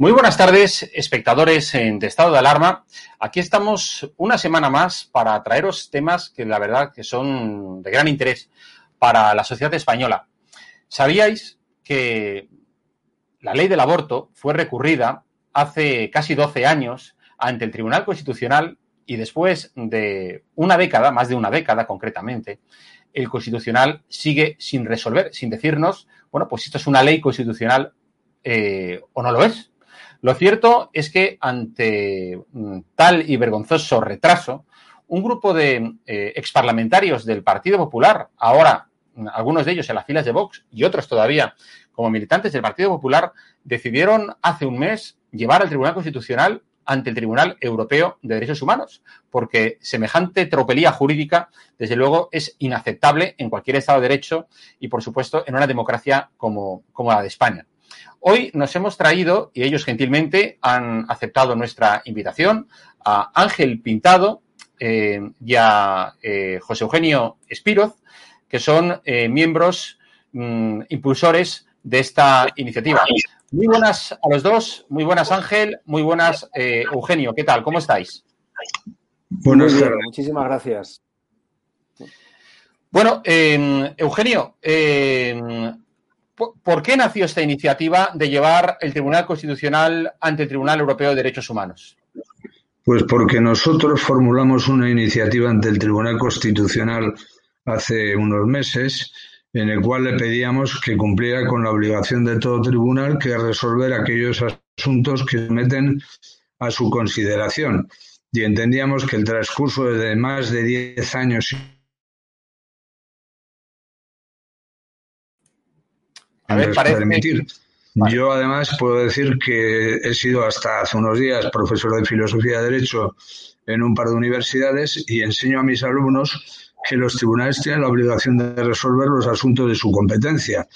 Muy buenas tardes, espectadores de estado de alarma. Aquí estamos una semana más para traeros temas que la verdad que son de gran interés para la sociedad española. ¿Sabíais que la ley del aborto fue recurrida hace casi 12 años ante el Tribunal Constitucional y después de una década, más de una década concretamente, el Constitucional sigue sin resolver, sin decirnos, bueno, pues esto es una ley constitucional eh, o no lo es. Lo cierto es que ante mm, tal y vergonzoso retraso, un grupo de eh, exparlamentarios del Partido Popular, ahora mm, algunos de ellos en las filas de Vox y otros todavía como militantes del Partido Popular, decidieron hace un mes llevar al Tribunal Constitucional ante el Tribunal Europeo de Derechos Humanos, porque semejante tropelía jurídica, desde luego, es inaceptable en cualquier Estado de Derecho y, por supuesto, en una democracia como, como la de España. Hoy nos hemos traído, y ellos gentilmente han aceptado nuestra invitación, a Ángel Pintado eh, y a eh, José Eugenio Espiroz, que son eh, miembros mm, impulsores de esta iniciativa. Muy buenas a los dos, muy buenas Ángel, muy buenas Eugenio, ¿qué tal? ¿Cómo estáis? Buenas tardes. Muchísimas gracias. Bueno, Eugenio, ¿Por qué nació esta iniciativa de llevar el Tribunal Constitucional ante el Tribunal Europeo de Derechos Humanos? Pues porque nosotros formulamos una iniciativa ante el Tribunal Constitucional hace unos meses en el cual le pedíamos que cumpliera con la obligación de todo tribunal que es resolver aquellos asuntos que meten a su consideración. Y entendíamos que el transcurso de más de 10 años A ver, parece... Yo además puedo decir que he sido hasta hace unos días profesor de filosofía de derecho en un par de universidades y enseño a mis alumnos que los tribunales tienen la obligación de resolver los asuntos de su competencia.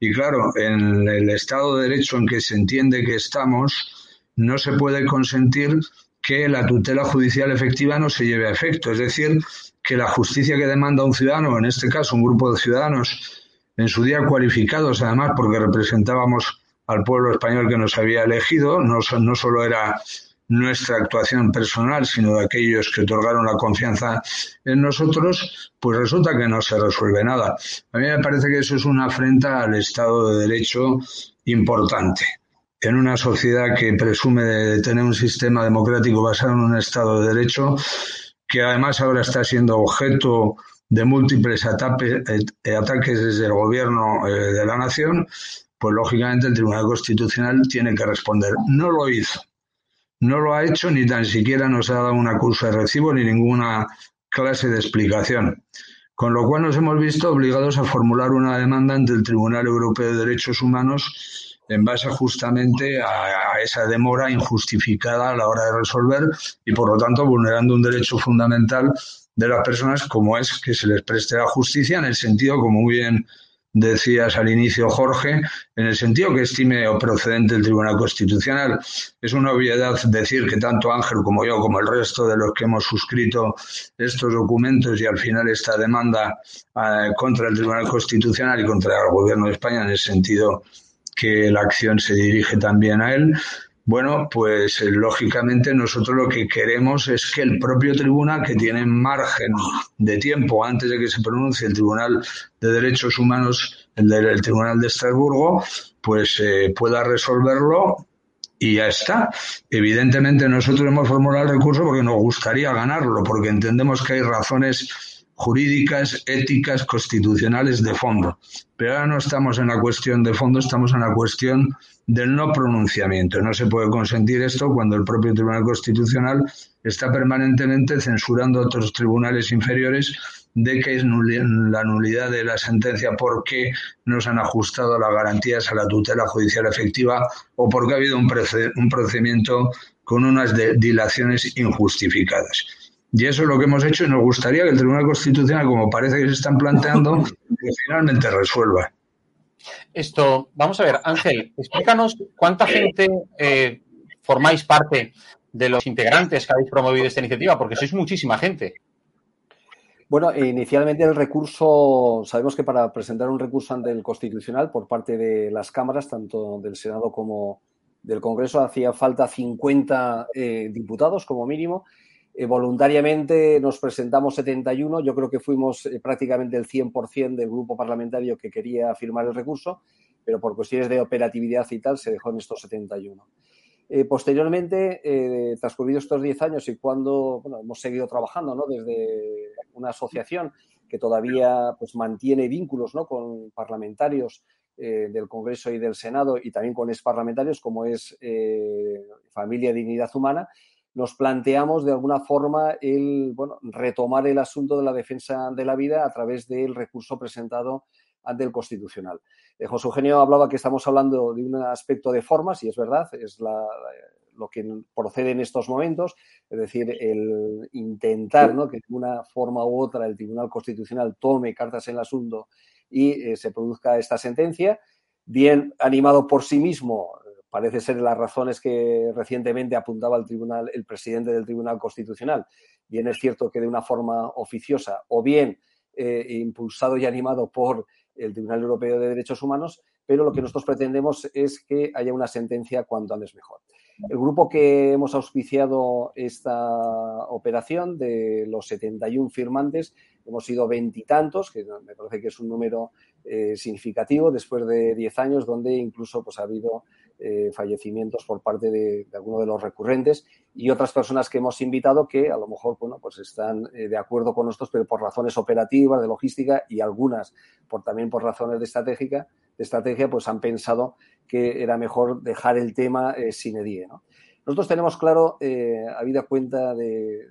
Y claro, en el Estado de Derecho en que se entiende que estamos, no se puede consentir que la tutela judicial efectiva no se lleve a efecto. Es decir, que la justicia que demanda un ciudadano, en este caso un grupo de ciudadanos, en su día cualificados además porque representábamos al pueblo español que nos había elegido, no, solo era nuestra actuación personal, sino de aquellos que otorgaron la confianza en nosotros, pues resulta que no se resuelve nada. A mí me parece que eso es una afrenta al Estado de Derecho importante. En una sociedad que presume de tener un sistema democrático basado en un Estado de Derecho, que además ahora está siendo objeto de múltiples eh, ataques desde el gobierno eh, de la nación, pues lógicamente el Tribunal Constitucional tiene que responder. No lo hizo. No lo ha hecho ni tan siquiera nos ha dado una curso de recibo ni ninguna clase de explicación. Con lo cual nos hemos visto obligados a formular una demanda ante el Tribunal Europeo de Derechos Humanos en base justamente a, esa demora injustificada a la hora de resolver y por lo tanto vulnerando un derecho fundamental de las personas como es que se les preste la justicia en el sentido, como muy bien decías al inicio, Jorge, en el sentido que estime o procedente el Tribunal Constitucional. Es una obviedad decir que tanto Ángel como yo, como el resto de los que hemos suscrito estos documentos y al final esta demanda eh, contra el Tribunal Constitucional y contra el Gobierno de España, en el sentido que la acción se dirige también a él, bueno, pues eh, lógicamente nosotros lo que queremos es que el propio tribunal, que tiene margen de tiempo antes de que se pronuncie el Tribunal de Derechos Humanos, el del Tribunal de Estrasburgo, pues eh, pueda resolverlo y ya está. Evidentemente nosotros hemos formulado el recurso porque nos gustaría ganarlo, porque entendemos que hay razones jurídicas, éticas, constitucionales de fondo. Pero ahora no estamos en la cuestión de fondo, estamos en la cuestión del no pronunciamiento. No se puede consentir esto cuando el propio Tribunal Constitucional está permanentemente censurando a otros tribunales inferiores de que es la nulidad de la sentencia porque no se han ajustado las garantías a la tutela judicial efectiva o porque ha habido un, procedimiento con unas dilaciones injustificadas. Y eso es lo que hemos hecho y nos gustaría que el Tribunal Constitucional, como parece que se están planteando, que finalmente resuelva. Esto, vamos a ver, Ángel, explícanos cuánta gente eh, formáis parte de los integrantes que habéis promovido esta iniciativa, porque sois muchísima gente. Bueno, inicialmente el recurso, sabemos que para presentar un recurso ante el Constitucional por parte de las cámaras, tanto del Senado como del Congreso, hacía falta 50 eh, diputados como mínimo eh, voluntariamente nos presentamos 71, yo creo que fuimos eh, prácticamente el 100% del grupo parlamentario que quería firmar el recurso, pero por cuestiones de operatividad y tal se dejó en estos 71. Eh, posteriormente, transcurridos estos 10 años y cuando hemos seguido trabajando ¿no? desde una asociación que todavía pues, mantiene vínculos ¿no? con parlamentarios del Congreso y del Senado y también con exparlamentarios como es Familia Dignidad Humana, nos planteamos de alguna forma el bueno, retomar el asunto de la defensa de la vida a través del recurso presentado ante el Constitucional. Eh, José Eugenio hablaba que estamos hablando de un aspecto de formas, y es verdad, es lo que procede en estos momentos, es decir, el intentar que de una forma u otra el Tribunal Constitucional tome cartas en el asunto y eh, se produzca esta sentencia, bien animado por sí mismo parece ser las razones que recientemente apuntaba el presidente del Tribunal Constitucional. Bien es cierto que de una forma oficiosa o bien eh, impulsado y animado por el Tribunal Europeo de Derechos Humanos, pero lo que nosotros pretendemos es que haya una sentencia cuanto antes mejor. El grupo que hemos auspiciado esta operación, de los 71 firmantes, hemos sido veintitantos, que me parece que es un número eh, significativo después de 10 años, donde incluso pues, ha habido eh, fallecimientos por parte de, de algunos de los recurrentes y otras personas que hemos invitado que a lo mejor bueno, pues están eh, de acuerdo con nosotros, pero por razones operativas, de logística y algunas por, también por razones de, estratégica, de estrategia, pues han pensado que era mejor dejar el tema eh, sin edie. Nosotros tenemos claro, habida cuenta de,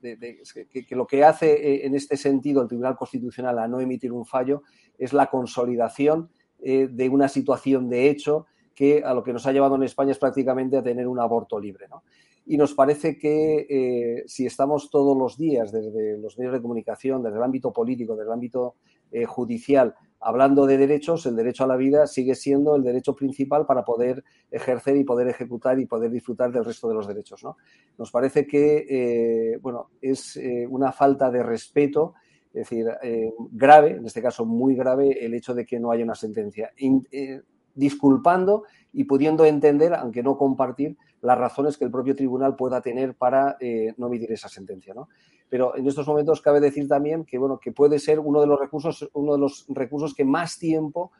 que, lo que hace en este sentido el Tribunal Constitucional a no emitir un fallo es la consolidación de una situación de hecho que a lo que nos ha llevado en España es prácticamente a tener un aborto libre. Y nos parece que eh, si estamos todos los días desde los medios de comunicación, desde el ámbito político, desde el ámbito eh, judicial, hablando de derechos, el derecho a la vida sigue siendo el derecho principal para poder ejercer y poder ejecutar y poder disfrutar del resto de los derechos. Nos parece que eh, bueno, es una falta de respeto Es decir, grave, en este caso muy grave, el hecho de que no haya una sentencia. Disculpando y pudiendo entender, aunque no compartir, las razones que el propio tribunal pueda tener para eh, no emitir esa sentencia. ¿no? Pero en estos momentos cabe decir también que, bueno, que puede ser uno de los recursos, uno de los recursos que más tiempo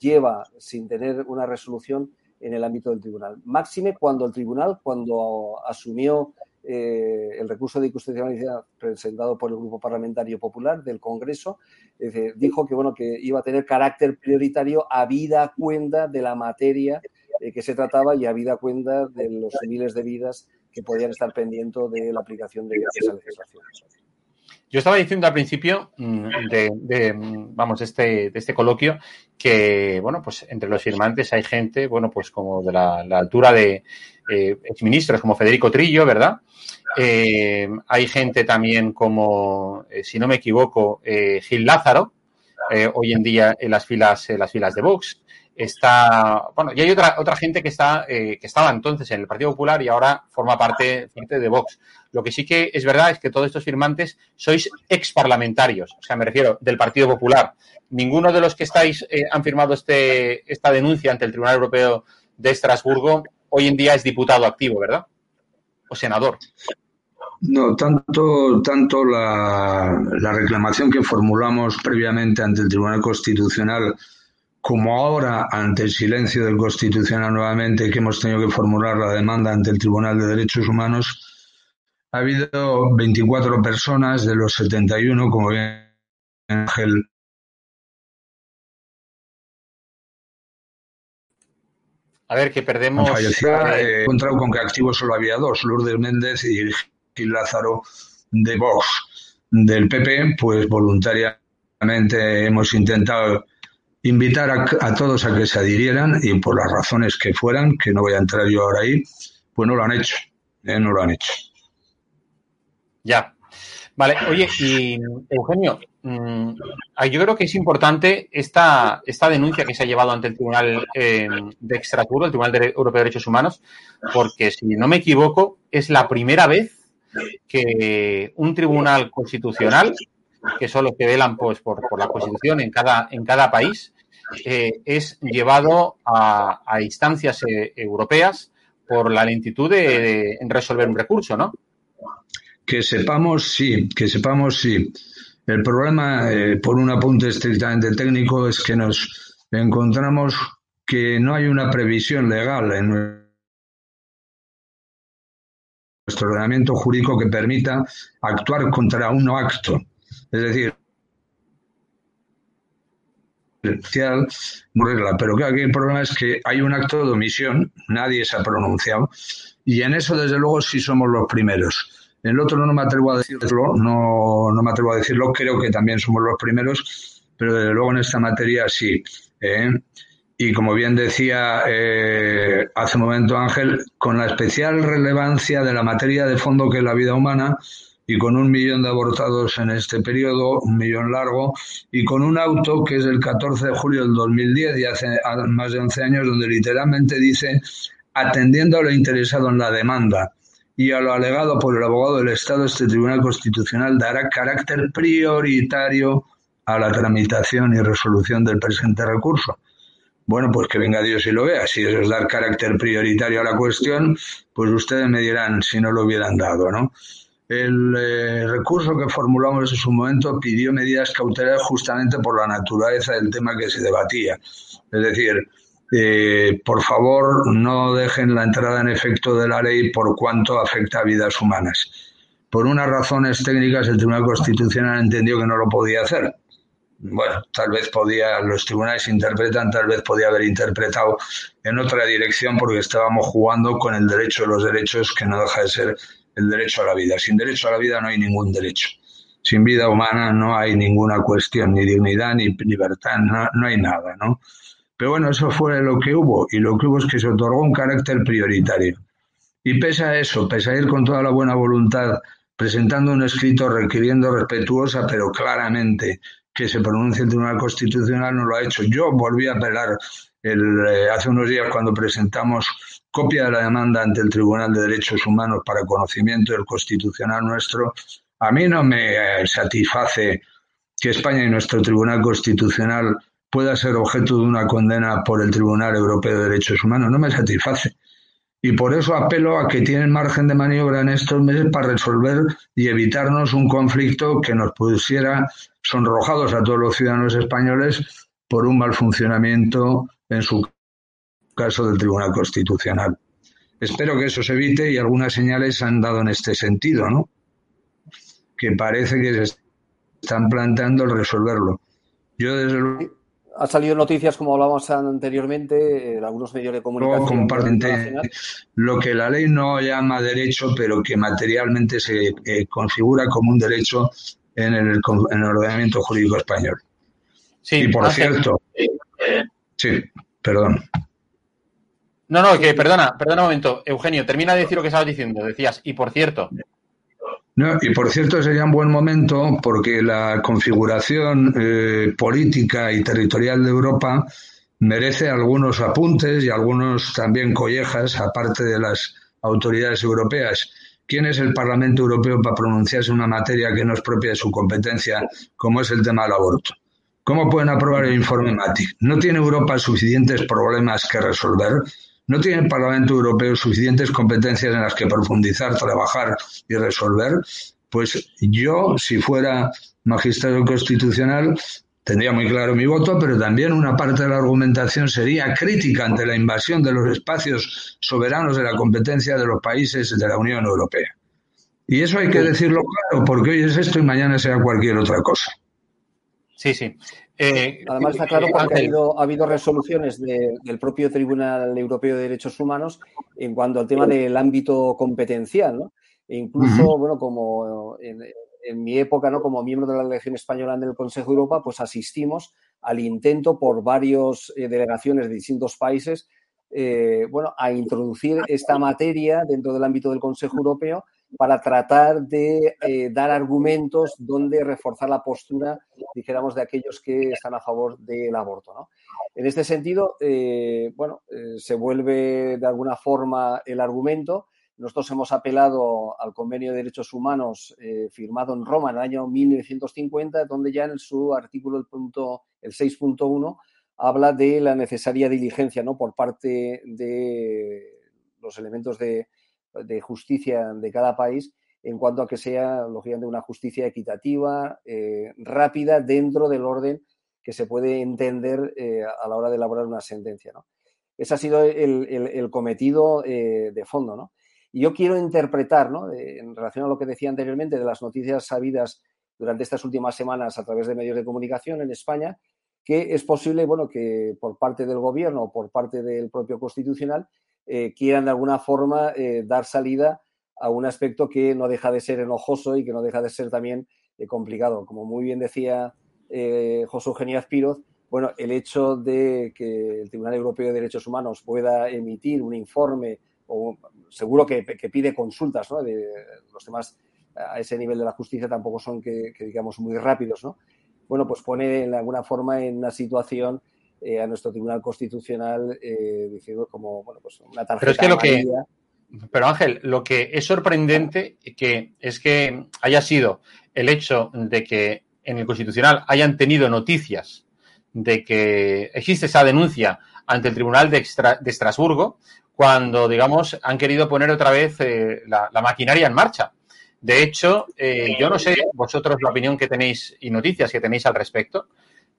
lleva sin tener una resolución en el ámbito del tribunal. Máxime cuando el tribunal, cuando asumió eh, el recurso de inconstitucionalidad presentado por el Grupo Parlamentario Popular del Congreso, dijo que, bueno, que iba a tener carácter prioritario a vida cuenta de la materia eh, que se trataba y a vida cuenta de los miles de vidas que podían estar pendientes de la aplicación de esa legislación. Yo estaba diciendo al principio mm, de, vamos, este, este coloquio que, bueno, pues entre los firmantes hay gente, bueno, pues como de la, altura de eh, exministros como Federico Trillo, ¿verdad? Eh, hay gente también como, eh, si no me equivoco, eh, Gil Lázaro, hoy en día en las filas, en las filas de Vox está, bueno, y hay otra, otra gente que está, que estaba entonces en el Partido Popular y ahora forma parte, parte de Vox. Lo que sí que es verdad es que todos estos firmantes sois ex parlamentarios, o sea, me refiero del Partido Popular. Ninguno de los que estáis han firmado este, esta denuncia ante el Tribunal Europeo de Estrasburgo hoy en día es diputado activo, ¿verdad? O senador. No, tanto, tanto la, la reclamación que formulamos previamente ante el Tribunal Constitucional como ahora, ante el silencio del Constitucional nuevamente, que hemos tenido que formular la demanda ante el Tribunal de Derechos Humanos, ha habido 24 personas de los 71, como bien Ángel. A ver, que perdemos. encontrado con que activo solo había dos, Lourdes Méndez y Gil Lázaro de Vox. Del PP, pues voluntariamente hemos intentado invitar a, todos a que se adhirieran y por las razones que fueran, que no voy a entrar yo ahora ahí, pues no lo han hecho, ¿eh? no lo han hecho. Ya. Vale, oye, y Eugenio, yo creo que es importante esta, esta denuncia que se ha llevado ante el Tribunal eh, de Extraturbo, el Tribunal Europeo de Derechos Humanos, porque si no me equivoco, es la primera vez que un tribunal constitucional, que son los que velan pues, por, la Constitución en cada, en cada país, eh, es llevado a, instancias eh, europeas por la lentitud de, resolver un recurso, ¿no? Que sepamos, sí, que sepamos, sí. El problema, eh, por un apunte estrictamente técnico, es que nos encontramos que no hay una previsión legal en nuestro ordenamiento jurídico que permita actuar contra un acto. Es decir, regla. Pero aquí el problema es que hay un acto de omisión, nadie se ha pronunciado, y en eso, desde luego, sí somos los primeros. El otro no me atrevo a decirlo, no, no me atrevo a decirlo, creo que también somos los primeros, pero desde luego en esta materia sí. ¿eh? Y como bien decía eh, hace un momento Ángel, con la especial relevancia de la materia de fondo que es la vida humana, y con un millón de abortados en este periodo, un millón largo, y con un auto que es el 14 de julio del 2010 y hace más de 11 años, donde literalmente dice, atendiendo a lo interesado en la demanda y a lo alegado por el abogado del Estado, este Tribunal Constitucional dará carácter prioritario a la tramitación y resolución del presente recurso. Bueno, pues que venga Dios y lo vea. Si eso es dar carácter prioritario a la cuestión, pues ustedes me dirán si no lo hubieran dado, ¿no? El eh, recurso que formulamos en su momento pidió medidas cautelares justamente por la naturaleza del tema que se debatía. Es decir, eh, por favor, no dejen la entrada en efecto de la ley por cuanto afecta a vidas humanas. Por unas razones técnicas, el Tribunal Constitucional entendió que no lo podía hacer. Bueno, tal vez podía, los tribunales interpretan, tal vez podía haber interpretado en otra dirección porque estábamos jugando con el derecho de los derechos que no deja de ser el derecho a la vida. Sin derecho a la vida no hay ningún derecho. Sin vida humana no hay ninguna cuestión, ni dignidad, ni libertad, no, hay nada, ¿no? Pero bueno, eso fue lo que hubo, y lo que hubo es que se otorgó un carácter prioritario. Y pese a eso, pese a ir con toda la buena voluntad, presentando un escrito requiriendo respetuosa, pero claramente que se pronuncie el Tribunal Constitucional, no lo ha hecho. Yo volví a apelar el, eh, hace unos días cuando presentamos copia de la demanda ante el Tribunal de Derechos Humanos para conocimiento del Constitucional nuestro, A mí no me satisface que España y nuestro Tribunal Constitucional pueda ser objeto de una condena por el Tribunal Europeo de Derechos Humanos. No me satisface. Y por eso apelo a que tienen margen de maniobra en estos meses para resolver y evitarnos un conflicto que nos pusiera sonrojados a todos los ciudadanos españoles por un mal funcionamiento, en su caso, del Tribunal Constitucional. Espero que eso se evite y algunas señales han dado en este sentido, ¿no? Que parece que se están planteando el resolverlo. Yo desde luego ha salido noticias, como hablábamos anteriormente, en algunos medios de comunicación. Comparten lo que la ley no llama derecho, pero que materialmente se eh, configura como un derecho en el, en el ordenamiento jurídico español. Sí, y por cierto, sí, perdón. No, no, que perdona, perdona un momento. Eugenio, termina de decir lo que estabas diciendo. Decías, y por cierto. No, y por cierto, sería un buen momento porque la configuración eh, política y territorial de Europa merece algunos apuntes y algunos también collejas, aparte de las autoridades europeas. ¿Quién es el Parlamento Europeo para pronunciarse en una materia que no es propia de su competencia, como es el tema del aborto? ¿Cómo pueden aprobar el informe MATIC? ¿No tiene Europa suficientes problemas que resolver? ¿No tiene el Parlamento Europeo suficientes competencias en las que profundizar, trabajar y resolver? Pues yo, si fuera magistrado constitucional, tendría muy claro mi voto, pero también una parte de la argumentación sería crítica ante la invasión de los espacios soberanos de la competencia de los países de la Unión Europea. Y eso hay que decirlo claro, porque hoy es esto y mañana será cualquier otra cosa. Sí, sí. Eh, Además está claro porque ha habido, resoluciones del propio Tribunal Europeo de Derechos Humanos en cuanto al tema del ámbito competencial, ¿no? E incluso, bueno, como en, mi época, ¿no? Como miembro de la delegación española en el Consejo de Europa, pues asistimos al intento por varias eh, delegaciones de distintos países, eh, bueno, a introducir esta materia dentro del ámbito del Consejo Europeo para tratar de eh, dar argumentos donde reforzar la postura, dijéramos, de aquellos que están a favor del aborto. ¿no? En este sentido, eh, bueno, eh, se vuelve de alguna forma el argumento. Nosotros hemos apelado al Convenio de Derechos Humanos firmado en Roma en el año 1950, donde ya en su artículo el, punto, el 6.1 habla de la necesaria diligencia ¿no? por parte de los elementos de, de justicia de cada país en cuanto a que sea, lógicamente, una justicia equitativa, eh, rápida, dentro del orden que se puede entender eh, a la hora de elaborar una sentencia. ¿no? Ese ha sido el, cometido eh, de fondo. ¿no? Y yo quiero interpretar, ¿no? en relación a lo que decía anteriormente, de las noticias sabidas durante estas últimas semanas a través de medios de comunicación en España, que es posible, bueno, que por parte del gobierno o por parte del propio constitucional eh, quieran de alguna forma eh, dar salida a un aspecto que no deja de ser enojoso y que no deja de ser también eh, complicado. Como muy bien decía José Eugenio Azpiroz, bueno, el hecho de que el Tribunal Europeo de Derechos Humanos pueda emitir un informe, o seguro que, pide consultas, ¿no? De los temas a ese nivel de la justicia tampoco son que, que digamos muy rápidos, ¿no? Bueno, pues pone en alguna forma en una situación eh, a nuestro Tribunal Constitucional eh, diciendo como bueno, pues una tarjeta. Pero es que lo que. Pero Ángel, lo que es sorprendente que es que haya sido el hecho de que en el Constitucional hayan tenido noticias de que existe esa denuncia ante el Tribunal de, de Estrasburgo cuando, digamos, han querido poner otra vez eh, la, maquinaria en marcha. De hecho, eh, yo no sé vosotros la opinión que tenéis y noticias que tenéis al respecto,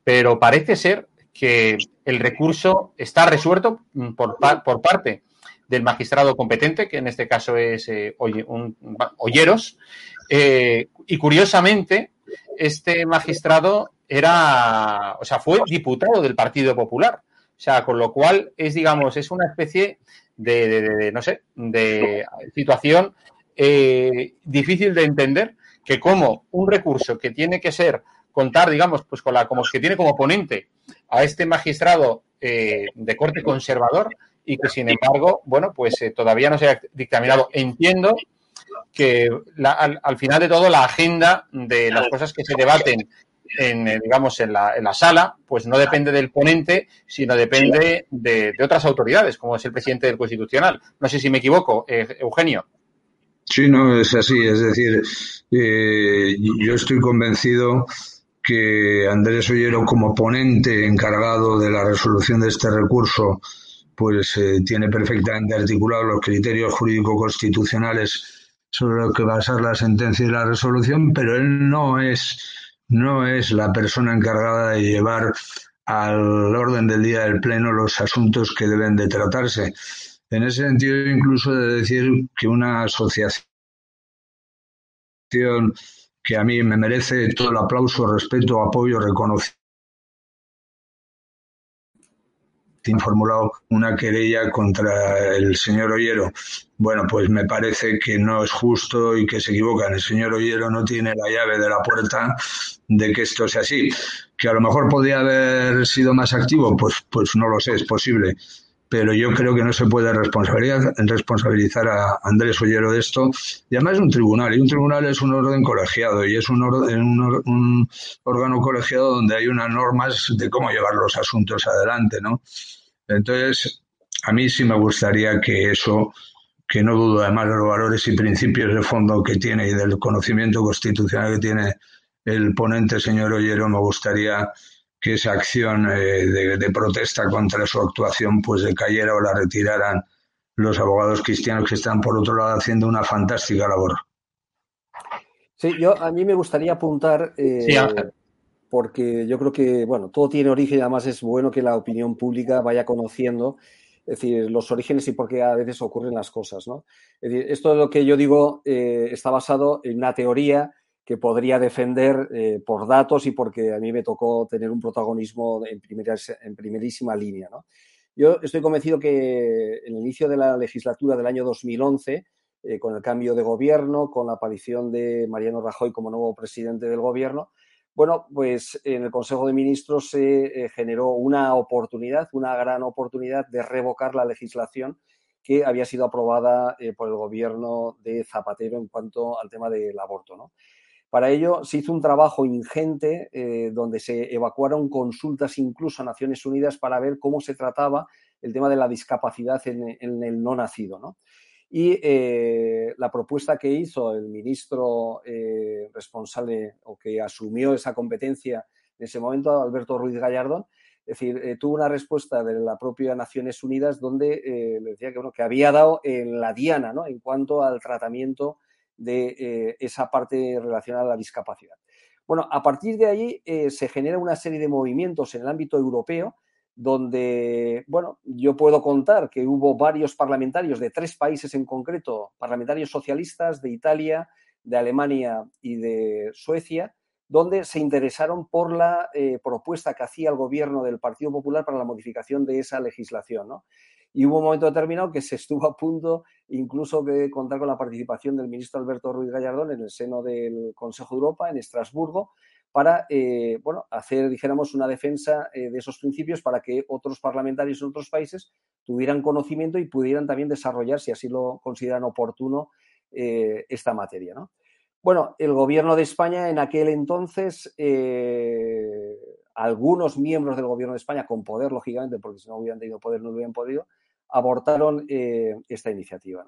pero parece ser que el recurso está resuelto por, por parte del magistrado competente, que en este caso es eh, un, Olleros, eh, y curiosamente este magistrado era, o sea, fue diputado del Partido Popular, o sea, con lo cual es, digamos, es una especie de, no sé, de situación eh, difícil de entender que como un recurso que tiene que ser contar, digamos, pues con la, como que tiene como ponente a este magistrado eh, de corte conservador y que, sin embargo, bueno, pues eh, todavía no se ha dictaminado. Entiendo que al, final de todo la agenda de las cosas que se debaten en, digamos, en la, en la sala, pues no depende del ponente, sino depende de, otras autoridades, como es el presidente del Constitucional. No sé si me equivoco, Eugenio. Sí, no, es así. Es decir, eh, yo estoy convencido que Andrés Ollero, como ponente encargado de la resolución de este recurso, pues eh, tiene perfectamente articulados los criterios jurídico-constitucionales sobre lo que ser la sentencia y la resolución, pero él no es, no es la persona encargada de llevar al orden del día del Pleno los asuntos que deben de tratarse. En ese sentido, incluso de decir que una asociación que a mí me merece todo el aplauso, respeto, apoyo, reconocimiento formulado una querella contra el señor Ollero. Bueno, pues me parece que no es justo y que se equivocan. El señor Ollero no tiene la llave de la puerta de que esto sea así. Que a lo mejor podría haber sido más activo, pues, pues no lo sé, es posible pero yo creo que no se puede responsabilizar a Andrés Ollero de esto. Y además es un tribunal, y un tribunal es un orden colegiado, y es un, un, órgano colegiado donde hay unas normas de cómo llevar los asuntos adelante, ¿no? Entonces, a mí sí me gustaría que eso, que no dudo además de los valores y principios de fondo que tiene y del conocimiento constitucional que tiene el ponente, señor Ollero, me gustaría que esa acción eh, de, protesta contra su actuación pues decayera o la retiraran los abogados cristianos que están por otro lado haciendo una fantástica labor. Sí, yo a mí me gustaría apuntar eh, porque yo creo que bueno todo tiene origen y además es bueno que la opinión pública vaya conociendo es decir, los orígenes y por qué a veces ocurren las cosas, ¿no? Es decir, esto de lo que yo digo eh, está basado en una teoría que podría defender eh, por datos y porque a mí me tocó tener un protagonismo en, en primerísima línea. Yo estoy convencido que en el inicio de la legislatura del año 2011, eh, con el cambio de gobierno, con la aparición de Mariano Rajoy como nuevo presidente del gobierno, bueno, pues en el Consejo de Ministros se eh, generó una oportunidad, una gran oportunidad de revocar la legislación que había sido aprobada por el gobierno de Zapatero en cuanto al tema del aborto. ¿no? Para ello se hizo un trabajo ingente eh, donde se evacuaron consultas incluso a Naciones Unidas para ver cómo se trataba el tema de la discapacidad en, el no nacido. Y eh, la propuesta que hizo el ministro eh, responsable o que asumió esa competencia en ese momento, Alberto Ruiz Gallardón, es decir, tuvo una respuesta de la propia Naciones Unidas donde le decía que, bueno, que había dado en la diana ¿no? en cuanto al tratamiento de eh, esa parte relacionada a la discapacidad. Bueno, a partir de ahí eh, se genera una serie de movimientos en el ámbito europeo donde, bueno, yo puedo contar que hubo varios parlamentarios de tres países en concreto, parlamentarios socialistas de Italia, de Alemania y de Suecia, donde se interesaron por la eh, propuesta que hacía el gobierno del Partido Popular para la modificación de esa legislación. ¿no? Y hubo un momento determinado que se estuvo a punto incluso de contar con la participación del ministro Alberto Ruiz Gallardón en el seno del Consejo de Europa, en Estrasburgo, para eh, bueno, hacer, dijéramos, una defensa eh, de esos principios para que otros parlamentarios en otros países tuvieran conocimiento y pudieran también desarrollar, si así lo consideran oportuno, eh, esta materia. Bueno, el gobierno de España en aquel entonces, algunos miembros del gobierno de España, con poder, lógicamente, porque si no hubieran tenido poder no hubieran podido, abortaron eh, esta iniciativa.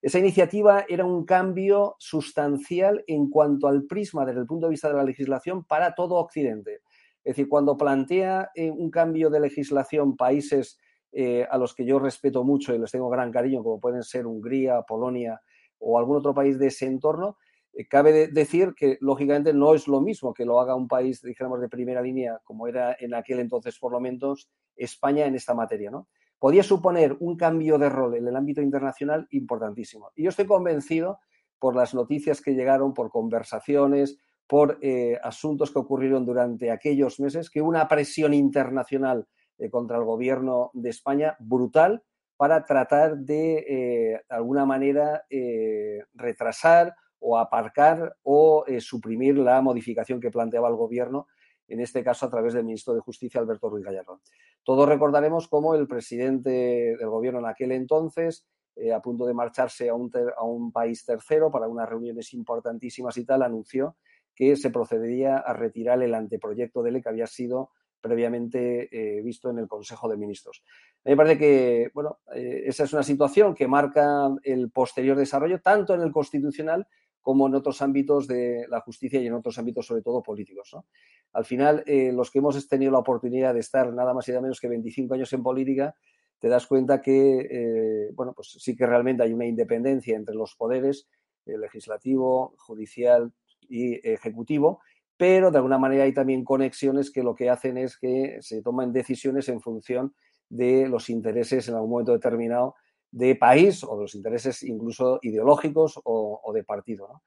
Esa iniciativa era un cambio sustancial en cuanto al prisma desde el punto de vista de la legislación para todo Occidente. Es decir, cuando plantea eh, un cambio de legislación países eh, a los que yo respeto mucho y les tengo gran cariño, como pueden ser Hungría, Polonia o algún otro país de ese entorno, cabe decir que lógicamente no es lo mismo que lo haga un país, dijéramos, de primera línea, como era en aquel entonces por lo menos España en esta materia, ¿no? Podía suponer un cambio de rol en el ámbito internacional importantísimo. Y yo estoy convencido por las noticias que llegaron, por conversaciones, por eh, asuntos que ocurrieron durante aquellos meses, que una presión internacional eh, contra el gobierno de España brutal para tratar de, eh, de alguna manera, retrasar o aparcar o suprimir la modificación que planteaba el gobierno en este caso a través del ministro de Justicia, Alberto Ruiz Gallardón. Todos recordaremos cómo el presidente del gobierno en aquel entonces, eh, a punto de marcharse a un, país tercero para unas reuniones importantísimas y tal, anunció que se procedería a retirar el anteproyecto de ley que había sido previamente visto en el Consejo de Ministros. A mí me parece que, bueno, esa es una situación que marca el posterior desarrollo, tanto en el constitucional como en otros ámbitos de la justicia y en otros ámbitos, sobre todo políticos. Al final, los que hemos tenido la oportunidad de estar nada más y nada menos que 25 años en política, te das cuenta que, bueno, pues sí que realmente hay una independencia entre los poderes, legislativo, judicial y ejecutivo, pero de alguna manera hay también conexiones que lo que hacen es que se toman decisiones en función de los intereses en algún momento determinado de país o de los intereses incluso ideológicos o, de partido.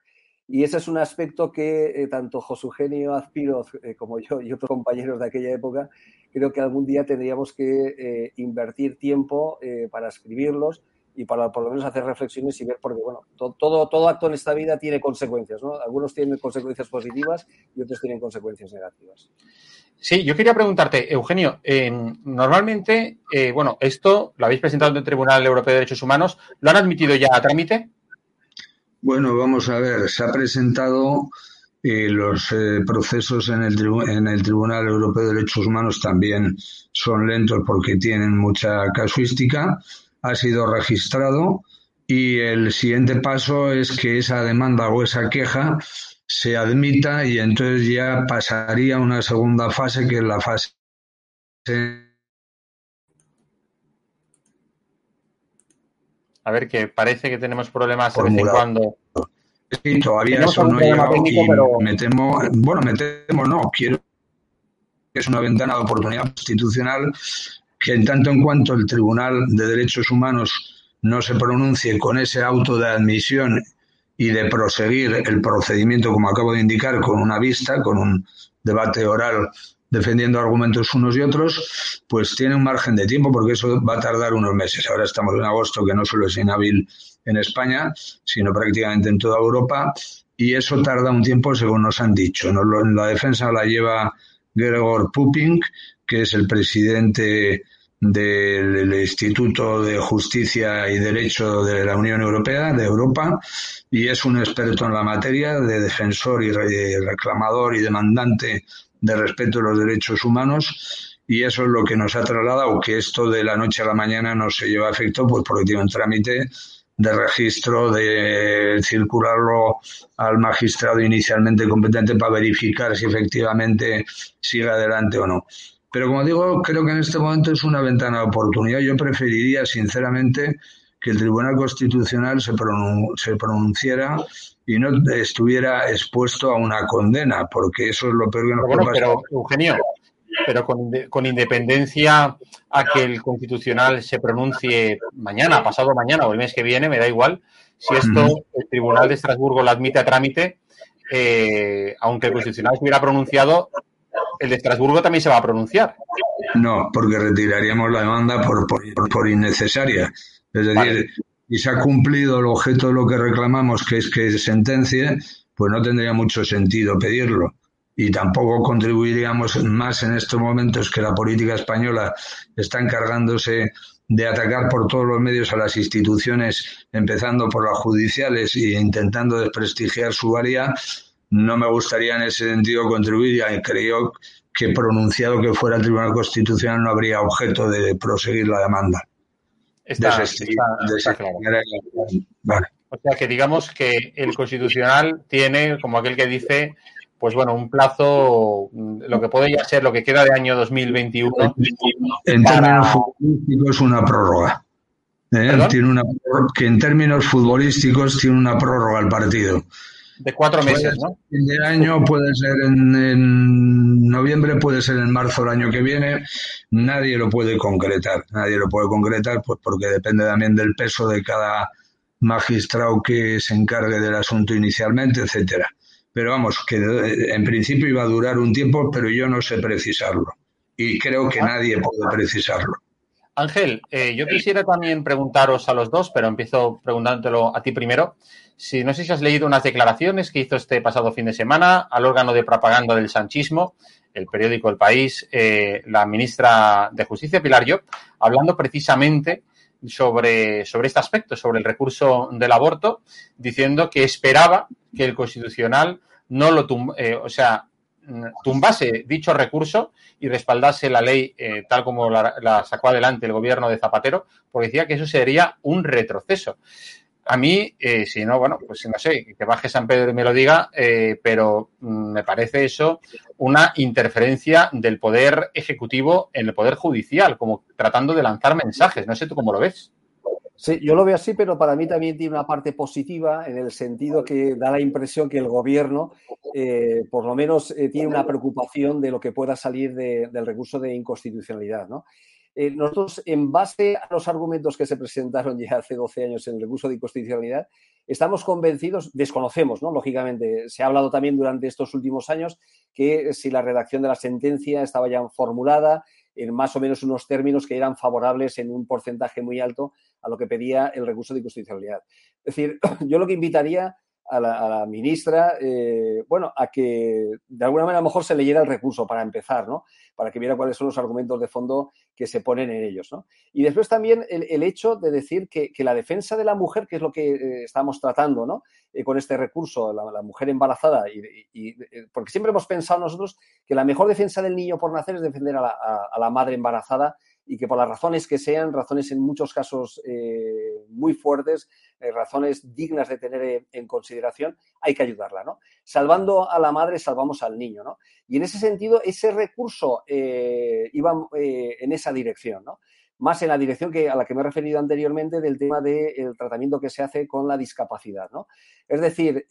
Y ese es un aspecto que eh, tanto José Eugenio Azpiroz eh, como yo y otros compañeros de aquella época creo que algún día tendríamos que eh, invertir tiempo para escribirlos y para por lo menos hacer reflexiones y ver, porque bueno, todo, todo, acto en esta vida tiene consecuencias, ¿no? Algunos tienen consecuencias positivas y otros tienen consecuencias negativas. Sí, yo quería preguntarte, Eugenio, normalmente, eh, bueno, esto lo habéis presentado en el Tribunal Europeo de Derechos Humanos, ¿lo han admitido ya a trámite? Bueno, vamos a ver, se ha presentado eh, los eh, procesos en el, en el Tribunal Europeo de Derechos Humanos también son lentos porque tienen mucha casuística ha sido registrado y el siguiente paso es que esa demanda o esa queja se admita y entonces ya pasaría a una segunda fase que es la fase a ver que parece que tenemos problemas de vez en cuando. Sí, todavía eso no ha llegado. y me temo bueno me temo no quiero que es una ventana de oportunidad constitucional que en tanto en cuanto el Tribunal de Derechos Humanos no se pronuncie con ese auto de admisión y de proseguir el procedimiento, como acabo de indicar, con una vista, con un debate oral defendiendo argumentos unos y otros, pues tiene un margen de tiempo porque eso va a tardar unos meses. Ahora estamos en agosto, que no solo es inhábil en España, sino prácticamente en toda Europa, y eso tarda un tiempo según nos han dicho. La defensa la lleva Gregor Puping, que es el presidente del Instituto de Justicia y Derecho de la Unión Europea, de Europa, y es un experto en la materia de defensor y reclamador y demandante de respeto de los derechos humanos. Y eso es lo que nos ha trasladado, que esto de la noche a la mañana no se lleva a efecto, pues porque tiene un trámite de registro, de circularlo al magistrado inicialmente competente para verificar si efectivamente sigue adelante o no. Pero como digo, creo que en este momento es una ventana de oportunidad. Yo preferiría, sinceramente, que el Tribunal Constitucional se, pronunciara y no estuviera expuesto a una condena, porque eso es lo peor que nos puede pasar. Pero, Eugenio, pero con, independencia a que el Constitucional se pronuncie mañana, pasado mañana o el mes que viene, me da igual, si esto el Tribunal de Estrasburgo lo admite a trámite, eh, aunque el Constitucional estuviera pronunciado, el de Estrasburgo también se va a pronunciar. No, porque retiraríamos la demanda por, por, innecesaria. Es decir, y se ha cumplido el objeto de lo que reclamamos, que es que se sentencie, pues no tendría mucho sentido pedirlo. Y tampoco contribuiríamos más en estos momentos que la política española está encargándose de atacar por todos los medios a las instituciones, empezando por las judiciales e intentando desprestigiar su valía, no me gustaría en ese sentido contribuir y creo que pronunciado que fuera el Tribunal Constitucional no habría objeto de proseguir la demanda. Está, claro. O sea que digamos que el Constitucional tiene, como aquel que dice, pues bueno, un plazo, lo que puede ya ser lo que queda de año 2021. En términos futbolísticos, una prórroga. ¿eh? Tiene una, que en términos futbolísticos tiene una prórroga el partido. De cuatro meses, ¿no? Fin de año puede ser en, noviembre, puede ser en marzo del año que viene. Nadie lo puede concretar. Nadie lo puede concretar pues porque depende también del peso de cada magistrado que se encargue del asunto inicialmente, etcétera. Pero vamos, que en principio iba a durar un tiempo, pero yo no sé precisarlo. Y creo que nadie puede precisarlo. Ángel, eh, yo quisiera también preguntaros a los dos, pero empiezo preguntándolo a ti primero. Si no sé si has leído unas declaraciones que hizo este pasado fin de semana al órgano de propaganda del sanchismo, el periódico El País, eh, la ministra de Justicia, Pilar Llop, hablando precisamente sobre, sobre este aspecto, sobre el recurso del aborto, diciendo que esperaba que el Constitucional no lo eh, o sea, tumbase dicho recurso y respaldase la ley eh, tal como la, sacó adelante el gobierno de Zapatero, porque decía que eso sería un retroceso. A mí, eh, si no, bueno, pues no sé, que baje San Pedro y me lo diga, eh, pero mm, me parece eso una interferencia del poder ejecutivo en el poder judicial, como tratando de lanzar mensajes. No sé tú cómo lo ves. Sí, yo lo veo así, pero para mí también tiene una parte positiva en el sentido que da la impresión que el gobierno, eh, por lo menos, tiene una preocupación de lo que pueda salir del recurso de inconstitucionalidad. ¿no? Eh, nosotros, en base a los argumentos que se presentaron ya hace 12 años en el recurso de inconstitucionalidad, estamos convencidos, desconocemos, ¿no? Lógicamente, se ha hablado también durante estos últimos años que si la redacción de la sentencia estaba ya formulada, en más o menos unos términos que eran favorables en un porcentaje muy alto a lo que pedía el recurso de constitucionalidad. Es decir, yo lo que invitaría a la, ministra, eh, bueno, a que de alguna manera a lo mejor se leyera el recurso para empezar, ¿no? Para que viera cuáles son los argumentos de fondo que se ponen en ellos, ¿no? Y después también el, hecho de decir que, la defensa de la mujer, que es lo que eh, estamos tratando, ¿no? Eh, con este recurso, la, mujer embarazada, y, porque siempre hemos pensado nosotros que la mejor defensa del niño por nacer es defender a la madre embarazada y que por las razones que sean, razones en muchos casos eh, muy fuertes, eh, razones dignas de tener eh, en consideración, hay que ayudarla, ¿no? Salvando a la madre, salvamos al niño, ¿no? Y en ese sentido, ese recurso iba en esa dirección, ¿no? Más en la dirección que, a la que me he referido anteriormente del tema del tratamiento que se hace con la discapacidad, ¿no? Es decir,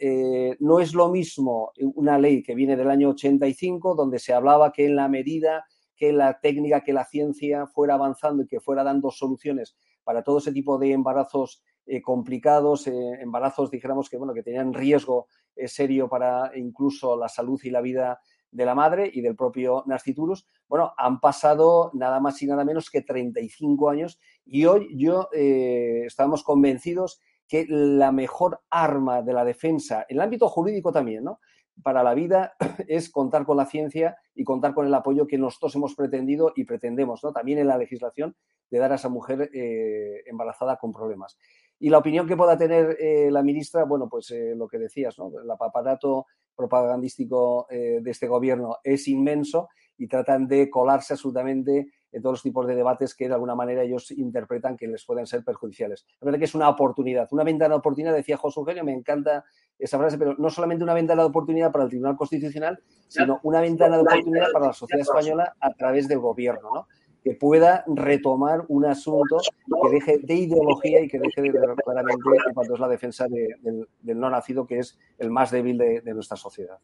no es lo mismo una ley que viene del año 85, donde se hablaba que en la medida que la técnica, que la ciencia fuera avanzando y que fuera dando soluciones para todo ese tipo de embarazos eh, complicados, eh, embarazos, dijéramos que, bueno, que tenían riesgo eh, serio para incluso la salud y la vida de la madre y del propio nasciturus. Bueno, han pasado nada más y nada menos que 35 años y hoy yo estamos convencidos que la mejor arma de la defensa, en el ámbito jurídico también, ¿no? Para la vida es contar con la ciencia y contar con el apoyo que nosotros hemos pretendido y pretendemos, ¿no? También en la legislación de dar a esa mujer eh, embarazada con problemas. Y la opinión que pueda tener eh, la ministra, bueno, pues eh, lo que decías, ¿no? El aparato propagandístico de este gobierno es inmenso y tratan de colarse absolutamente en todos los tipos de debates que de alguna manera ellos interpretan que les pueden ser perjudiciales. La verdad que es una oportunidad, una ventana de oportunidad, decía José Eugenio, me encanta esa frase, pero no solamente una ventana de oportunidad para el Tribunal Constitucional, sino una ventana de oportunidad para la sociedad española a través del gobierno, ¿no? que pueda retomar un asunto que deje de ideología y que deje de claramente cuando es la defensa del, no nacido, que es el más débil de, nuestra sociedad.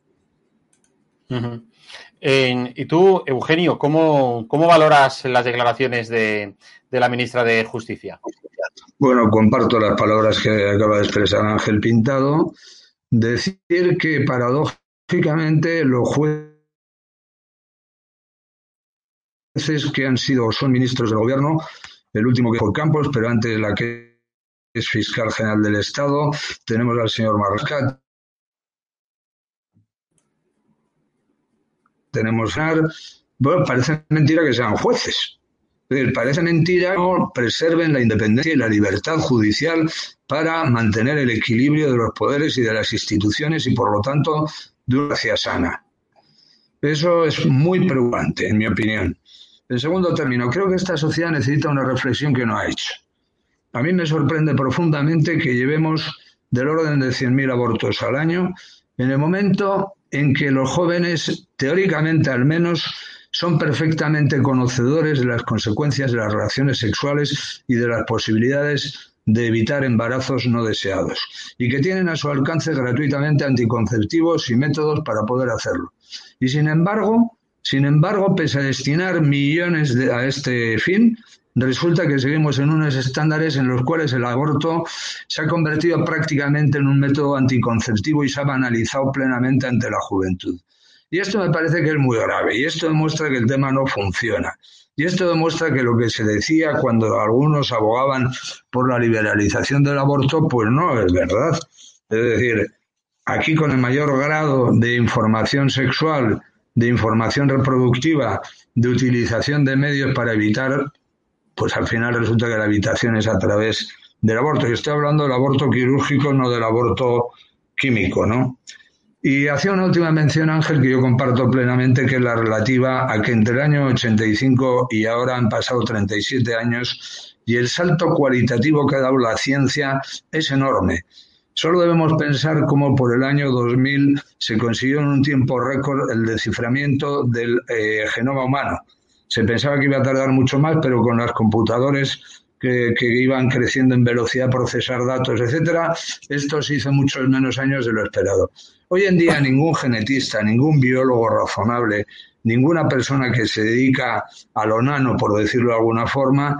Y tú, Eugenio, ¿cómo, cómo valoras las declaraciones de, de, la ministra de Justicia? Bueno, comparto las palabras que acaba de expresar Ángel Pintado decir que paradójicamente los jueces que han sido o son ministros del gobierno, el último que fue Campos, pero antes la que es fiscal general del Estado, tenemos al señor Marrascat, tenemos bueno, parece mentira que sean jueces parece mentira que preserven la independencia y la libertad judicial para mantener el equilibrio de los poderes y de las instituciones y, por lo tanto, de una sociedad sana. Eso es muy preocupante, en mi opinión. En segundo término, creo que esta sociedad necesita una reflexión que no ha hecho. A mí me sorprende profundamente que llevemos del orden de 100.000 abortos al año en el momento en que los jóvenes, teóricamente al menos, son perfectamente conocedores de las consecuencias de las relaciones sexuales y de las posibilidades de evitar embarazos no deseados y que tienen a su alcance gratuitamente anticonceptivos y métodos para poder hacerlo. Y sin embargo, sin embargo, pese a destinar millones a este fin, resulta que seguimos en unos estándares en los cuales el aborto se ha convertido prácticamente en un método anticonceptivo y se ha banalizado plenamente ante la juventud. Y esto me parece que es muy grave y esto demuestra que el tema no funciona. Y esto demuestra que lo que se decía cuando algunos abogaban por la liberalización del aborto, pues no es verdad. Es decir, aquí con el mayor grado de información sexual, de información reproductiva, de utilización de medios para evitar, pues al final resulta que la evitación es a través del aborto. Y estoy hablando del aborto quirúrgico, no del aborto químico, ¿no? Y hacía una última mención, Ángel, que yo comparto plenamente, que es la relativa a que entre el año 85 y ahora han pasado 37 años y el salto cualitativo que ha dado la ciencia es enorme. Solo debemos pensar cómo por el año 2000 se consiguió en un tiempo récord el desciframiento del eh, genoma humano. Se pensaba que iba a tardar mucho más, pero con los computadores que, iban creciendo en velocidad, procesar datos, etcétera, esto se hizo muchos menos años de lo esperado. Hoy en día ningún genetista, ningún biólogo razonable, ninguna persona que se dedica a lo nano, por decirlo de alguna forma,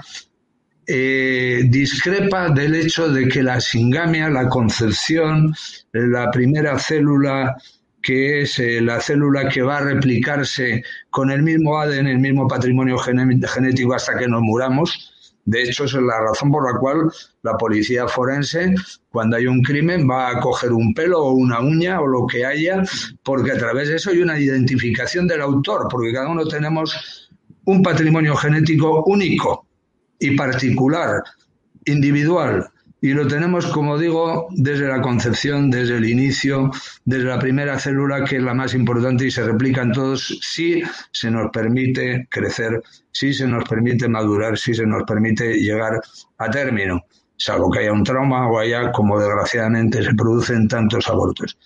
eh, discrepa del hecho de que la singamia, la concepción, la primera célula que es eh, la célula que va a replicarse con el mismo ADN, el mismo patrimonio genético hasta que nos muramos, de hecho, es la razón por la cual la policía forense, cuando hay un crimen, va a coger un pelo o una uña o lo que haya, porque a través de eso hay una identificación del autor, porque cada uno tenemos un patrimonio genético único y particular, individual. Y lo tenemos, como digo, desde la concepción, desde el inicio, desde la primera célula, que es la más importante y se replica en todos, si se nos permite crecer, si se nos permite madurar, si se nos permite llegar a término, salvo que haya un trauma o haya, como desgraciadamente se producen tantos abortos.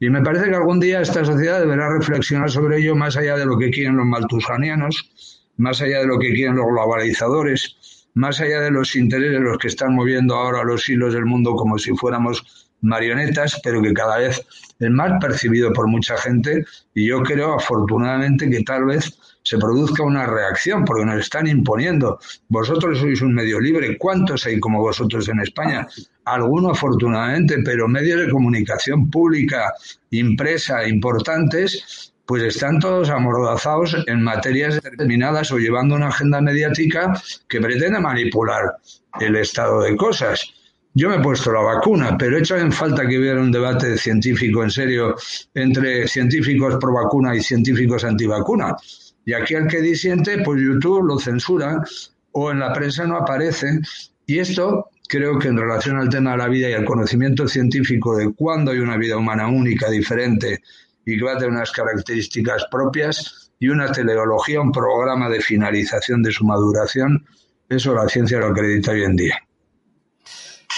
Y me parece que algún día esta sociedad deberá reflexionar sobre ello más allá de lo que quieren los maltusanianos, más allá de lo que quieren los globalizadores, más allá de los intereses de los que están moviendo ahora los hilos del mundo como si fuéramos marionetas, pero que cada vez es más percibido por mucha gente y yo creo afortunadamente que tal vez se produzca una reacción porque nos están imponiendo. Vosotros sois un medio libre, ¿cuántos hay como vosotros en España? Algunos afortunadamente, pero medios de comunicación pública, impresa, importantes, pues están todos amordazados en materias determinadas o llevando una agenda mediática que pretende manipular el estado de cosas. Yo me he puesto la vacuna, pero he hecho en falta que hubiera un debate científico en serio entre científicos pro vacuna y científicos antivacuna. Y aquí al que disiente, pues YouTube lo censura o en la prensa no aparece. Y esto creo que en relación al tema de la vida y al conocimiento científico de cuándo hay una vida humana única, diferente, y que va a tener unas características propias y una teleología, un programa de finalización de su maduración. Eso la ciencia lo acredita hoy en día.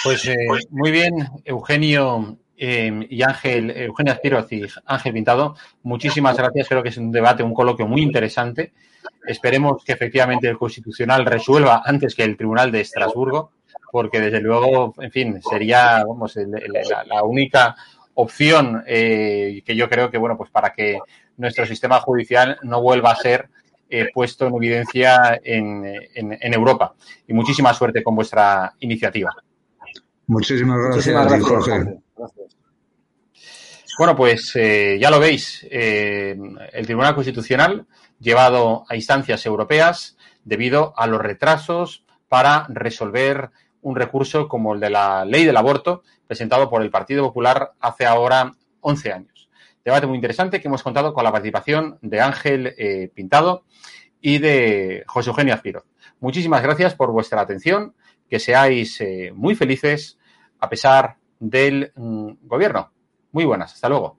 Pues eh, muy bien, Eugenio eh, y Ángel, Eugenio Aspiroz y Ángel Pintado, muchísimas gracias. Creo que es un debate, un coloquio muy interesante. Esperemos que efectivamente el Constitucional resuelva antes que el Tribunal de Estrasburgo, porque desde luego, en fin, sería vamos, la única opción eh, que yo creo que, bueno, pues para que nuestro sistema judicial no vuelva a ser eh, puesto en evidencia en, en, Europa. Y muchísima suerte con vuestra iniciativa. Muchísimas gracias, Jorge. Bueno, pues eh, ya lo veis, el Tribunal Constitucional llevado a instancias europeas debido a los retrasos para resolver un recurso como el de la ley del aborto presentado por el Partido Popular hace ahora 11 años. Debate muy interesante que hemos contado con la participación de Ángel eh, Pintado y de José Eugenio Azpiro. Muchísimas gracias por vuestra atención, que seáis eh, muy felices a pesar del mm, gobierno. Muy buenas, hasta luego.